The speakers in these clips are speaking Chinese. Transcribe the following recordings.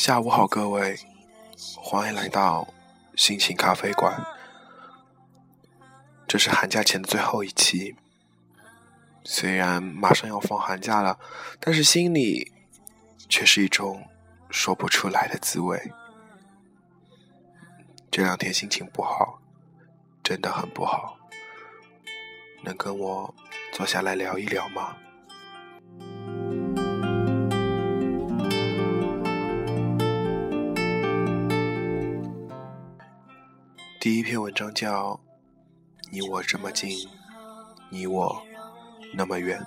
下午好，各位，欢迎来到心情咖啡馆。这是寒假前的最后一期，虽然马上要放寒假了，但是心里却是一种说不出来的滋味。这两天心情不好，真的很不好，能跟我坐下来聊一聊吗？第一篇文章叫《你我这么近，你我那么远》。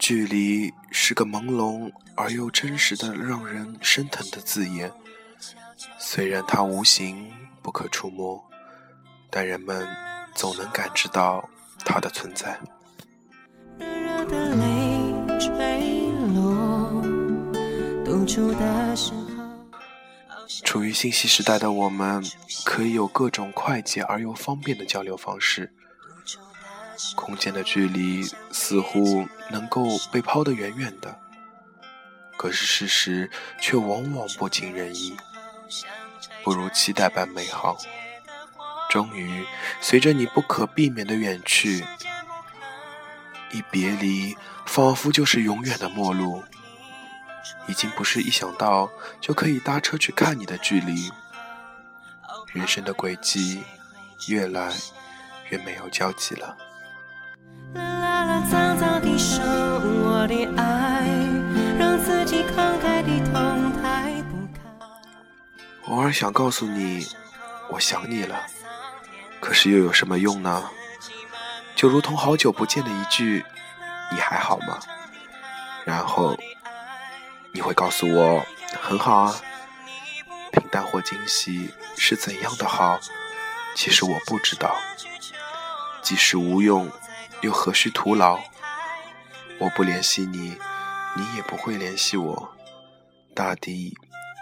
距离是个朦胧而又真实的、让人生疼的字眼。虽然它无形、不可触摸，但人们总能感知到它的存在。处于信息时代的我们，可以有各种快捷而又方便的交流方式。空间的距离似乎能够被抛得远远的，可是事实却往往不尽人意，不如期待般美好。终于，随着你不可避免的远去，一别离，仿佛就是永远的陌路。已经不是一想到就可以搭车去看你的距离，人生的轨迹越来越没有交集了。偶尔想告诉你我想你了，可是又有什么用呢？就如同好久不见的一句“你还好吗”，然后。你会告诉我很好啊，平淡或惊喜是怎样的好？其实我不知道。即使无用，又何须徒劳？我不联系你，你也不会联系我。大抵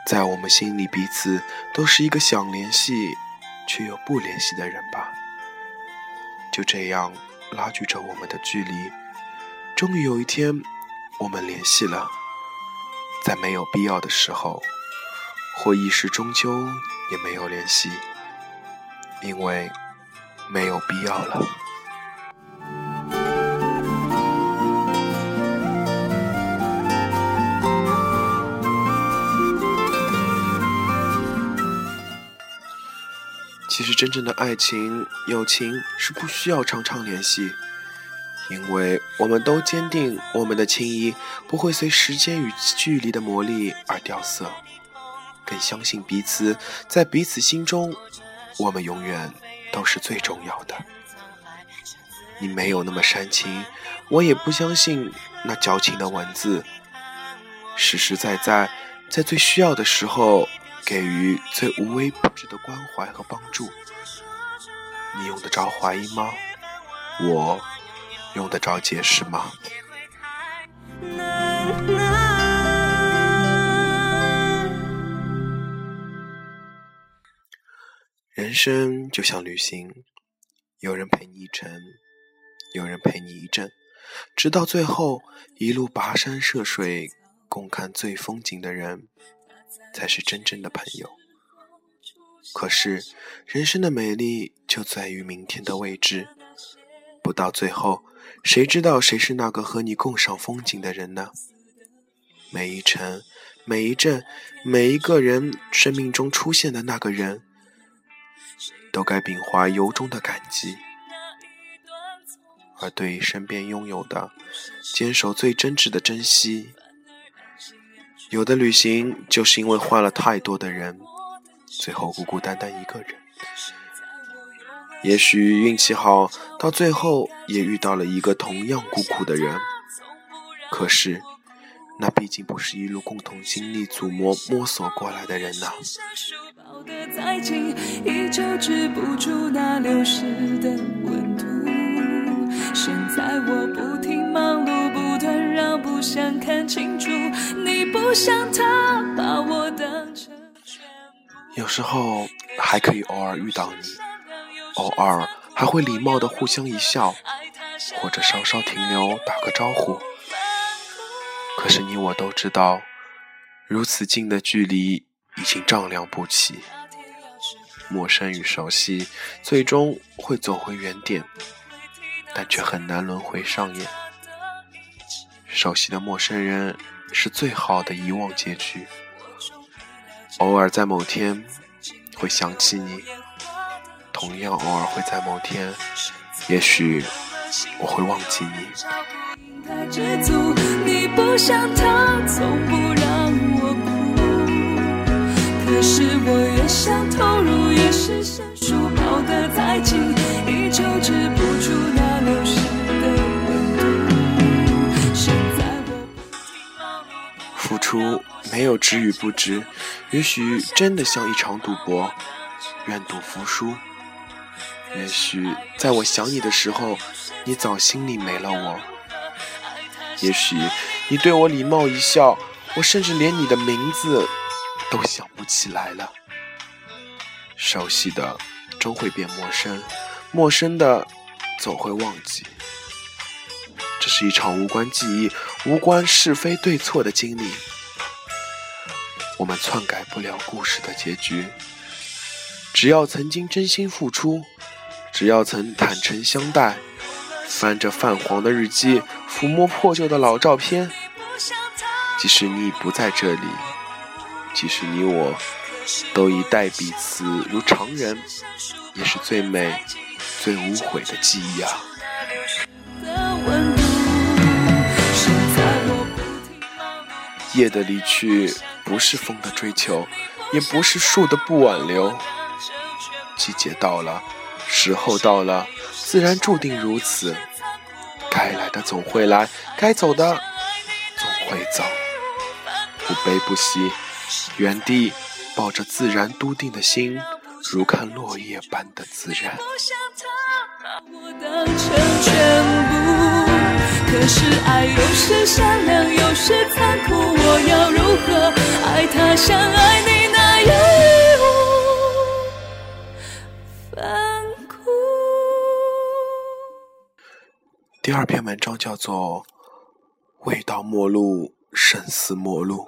在我们心里，彼此都是一个想联系却又不联系的人吧。就这样拉锯着我们的距离，终于有一天，我们联系了。在没有必要的时候，或一时终究也没有联系，因为没有必要了。其实，真正的爱情、友情是不需要常常联系。因为我们都坚定，我们的情谊不会随时间与距离的磨砺而掉色，更相信彼此，在彼此心中，我们永远都是最重要的。你没有那么煽情，我也不相信那矫情的文字，实实在在，在最需要的时候给予最无微不至的关怀和帮助。你用得着怀疑吗？我。用得着解释吗？人生就像旅行，有人陪你一程，有人陪你一阵，直到最后一路跋山涉水，共看最风景的人，才是真正的朋友。可是，人生的美丽就在于明天的未知，不到最后。谁知道谁是那个和你共赏风景的人呢？每一程，每一阵，每一个人生命中出现的那个人，都该秉怀由衷的感激。而对于身边拥有的，坚守最真挚的珍惜。有的旅行就是因为换了太多的人，最后孤孤单单一个人。也许运气好，到最后也遇到了一个同样孤苦的人。可是，那毕竟不是一路共同经历、琢磨、摸索过来的人呐。有时候还可以偶尔遇到你。偶尔还会礼貌的互相一笑，或者稍稍停留打个招呼。可是你我都知道，如此近的距离已经丈量不起。陌生与熟悉，最终会走回原点，但却很难轮回上演。熟悉的陌生人是最好的遗忘结局。偶尔在某天会想起你，同样偶尔会在某天，也许我会忘记你。你不想疼，从不让我哭。可是我越想投入，越是生疏抱得再紧，依旧止不住那流失的温度。现在我付出没有值与不值，也许真的像一场赌博，愿赌服输。也许在我想你的时候，你早心里没了我。也许你对我礼貌一笑，我甚至连你的名字都想不起来了。熟悉的终会变陌生，陌生的总会忘记。这是一场无关记忆、无关是非对错的经历。我们篡改不了故事的结局。只要曾经真心付出，只要曾坦诚相待，翻着泛黄的日记，抚摸破旧的老照片，即使你已不在这里，即使你我。都已待彼此如常人，也是最美、最无悔的记忆啊！夜的离去，不是风的追求，也不是树的不挽留。季节到了，时候到了，自然注定如此。该来的总会来，该走的总会走。不悲不喜，原地。抱着自然笃定的心，如看落叶般的自然。可是爱有时善良，有时残酷，我要如何爱他，像爱你那样义无反第二篇文章叫做《未到末路，生死末路》。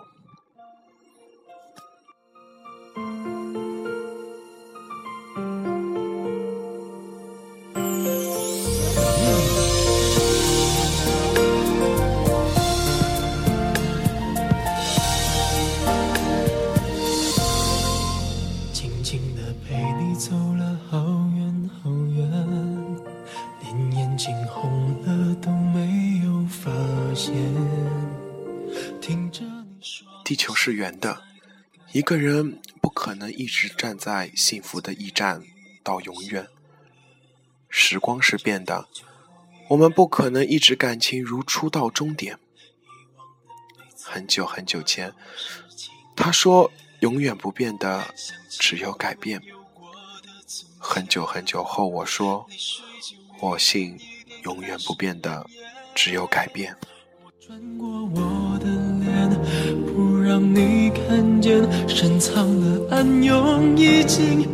地球是圆的，一个人不可能一直站在幸福的驿站到永远。时光是变的，我们不可能一直感情如初到终点。很久很久前，他说永远不变的只有改变。很久很久后，我说我信永远不变的只有改变。穿过我的脸，不让你看见深藏的暗涌已经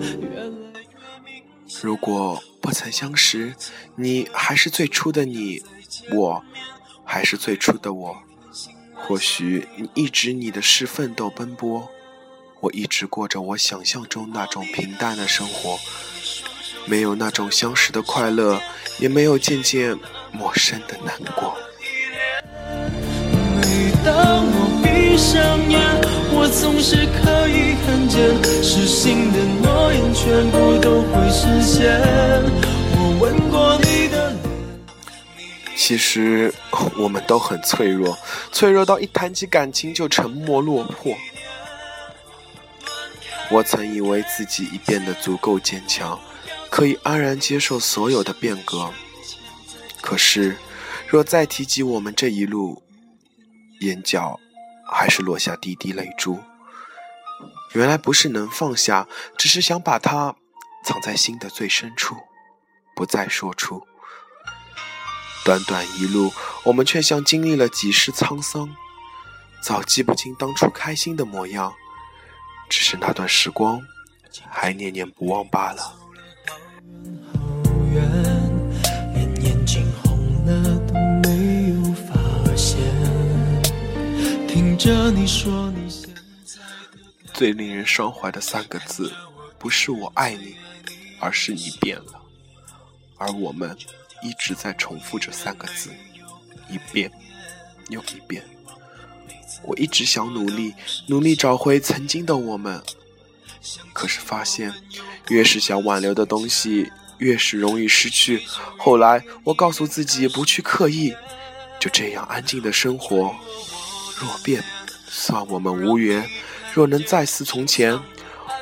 如果不曾相识，你还是最初的你，我还是最初的我。或许你一直你的是奋斗奔波，我一直过着我想象中那种平淡的生活，没有那种相识的快乐，也没有渐渐陌生的难过。上眼。我总是可以看见，失信的诺言全部都会实现。我吻过你的脸。其实我们都很脆弱，脆弱到一谈起感情就沉默落魄。我曾以为自己已变得足够坚强，可以安然接受所有的变革。可是，若再提及我们这一路，眼角。还是落下滴滴泪珠。原来不是能放下，只是想把它藏在心的最深处，不再说出。短短一路，我们却像经历了几世沧桑，早记不清当初开心的模样，只是那段时光还念念不忘罢了。着你说你想最令人伤怀的三个字，不是我爱你，而是你变了。而我们一直在重复这三个字，一遍又一遍。我一直想努力，努力找回曾经的我们，可是发现，越是想挽留的东西，越是容易失去。后来，我告诉自己不去刻意，就这样安静的生活。若变，算我们无缘；若能再似从前，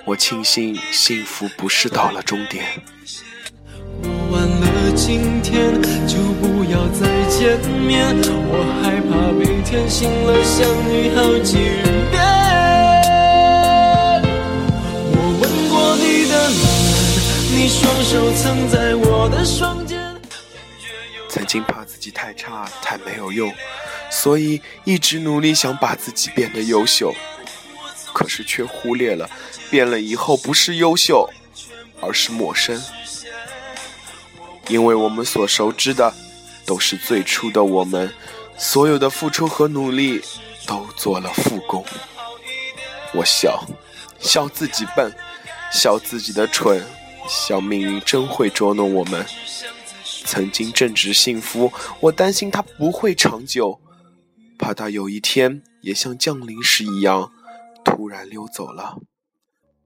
我庆幸幸福不是到了终点。我完了今天，就不要再见面。我害怕每天醒了想你好几遍。我吻过你的脸，你双手曾在我的双肩。曾经怕自己太差太没有用，所以一直努力想把自己变得优秀，可是却忽略了变了以后不是优秀，而是陌生。因为我们所熟知的，都是最初的我们，所有的付出和努力都做了负功。我笑，笑自己笨，笑自己的蠢，笑命运真会捉弄我们。曾经正值幸福，我担心它不会长久，怕他有一天也像降临时一样突然溜走了。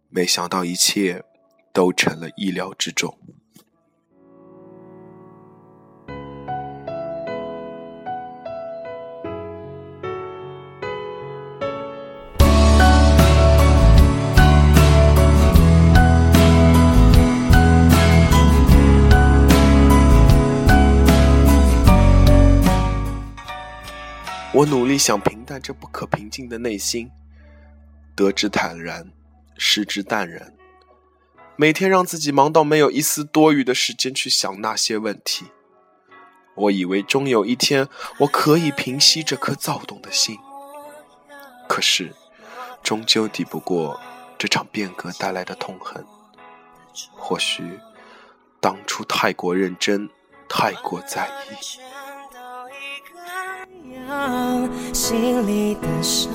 没想到一切都成了意料之中。我努力想平淡这不可平静的内心，得之坦然，失之淡然。每天让自己忙到没有一丝多余的时间去想那些问题。我以为终有一天我可以平息这颗躁动的心，可是，终究抵不过这场变革带来的痛恨。或许，当初太过认真，太过在意。心里的伤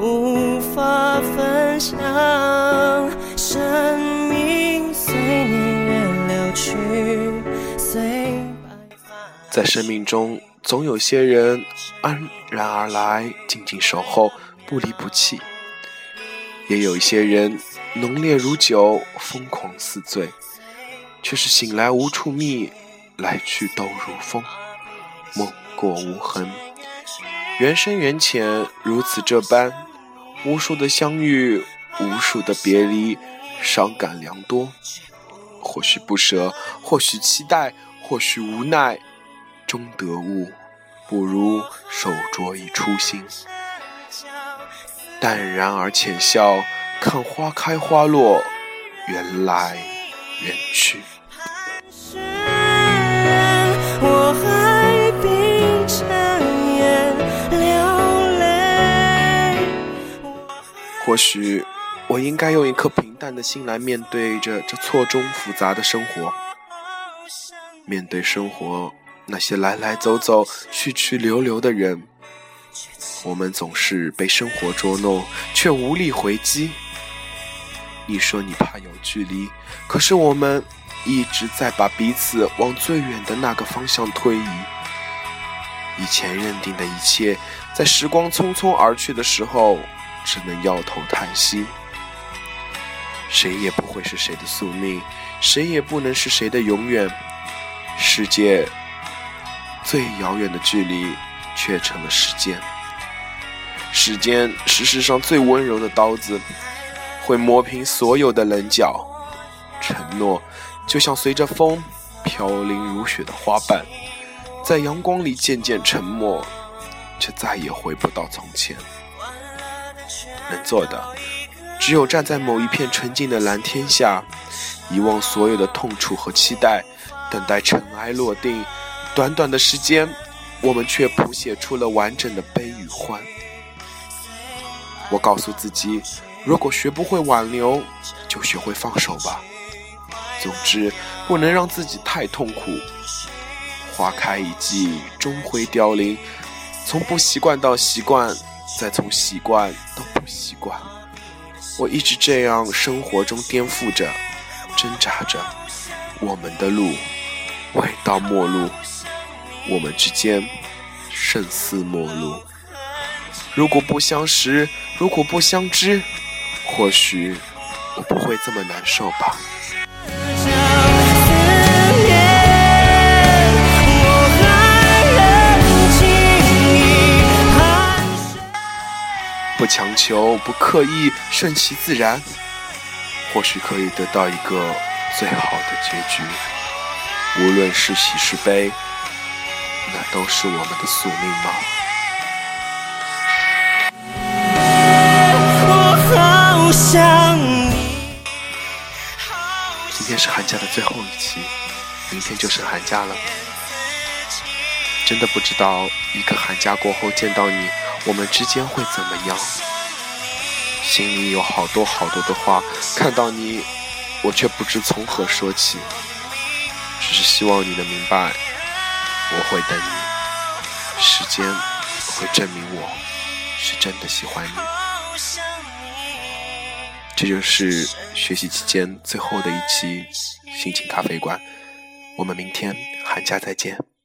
无法分享，生命随年月流去，随在生命中，总有些人安然而来，静静守候，不离不弃；也有一些人浓烈如酒，疯狂似醉，却是醒来无处觅，来去都如风，梦。过无痕，缘深缘浅，如此这般，无数的相遇，无数的别离，伤感良多。或许不舍，或许期待，或许无奈，终得悟，不如手镯一初心，淡然而浅笑，看花开花落，缘来缘去。或许我应该用一颗平淡的心来面对着这错综复杂的生活，面对生活那些来来走走、去去留留的人。我们总是被生活捉弄，却无力回击。你说你怕有距离，可是我们一直在把彼此往最远的那个方向推移。以前认定的一切，在时光匆匆而去的时候。只能摇头叹息，谁也不会是谁的宿命，谁也不能是谁的永远。世界最遥远的距离，却成了时间。时间是世上最温柔的刀子，会磨平所有的棱角。承诺就像随着风飘零如雪的花瓣，在阳光里渐渐沉默，却再也回不到从前。能做的，只有站在某一片纯净的蓝天下，遗忘所有的痛楚和期待，等待尘埃落定。短短的时间，我们却谱写出了完整的悲与欢。我告诉自己，如果学不会挽留，就学会放手吧。总之，不能让自己太痛苦。花开一季，终会凋零。从不习惯到习惯。再从习惯到习惯。我一直这样生活中颠覆着、挣扎着，我们的路未到末路，我们之间胜似陌路。如果不相识，如果不相知，或许我不会这么难受吧。不强求，不刻意，顺其自然，或许可以得到一个最好的结局。无论是喜是悲，那都是我们的宿命吗？今天是寒假的最后一期，明天就是寒假了。真的不知道一个寒假过后见到你，我们之间会怎么样？心里有好多好多的话，看到你，我却不知从何说起。只是希望你能明白，我会等你，时间会证明我是真的喜欢你。这就是学习期间最后的一期心情咖啡馆，我们明天寒假再见。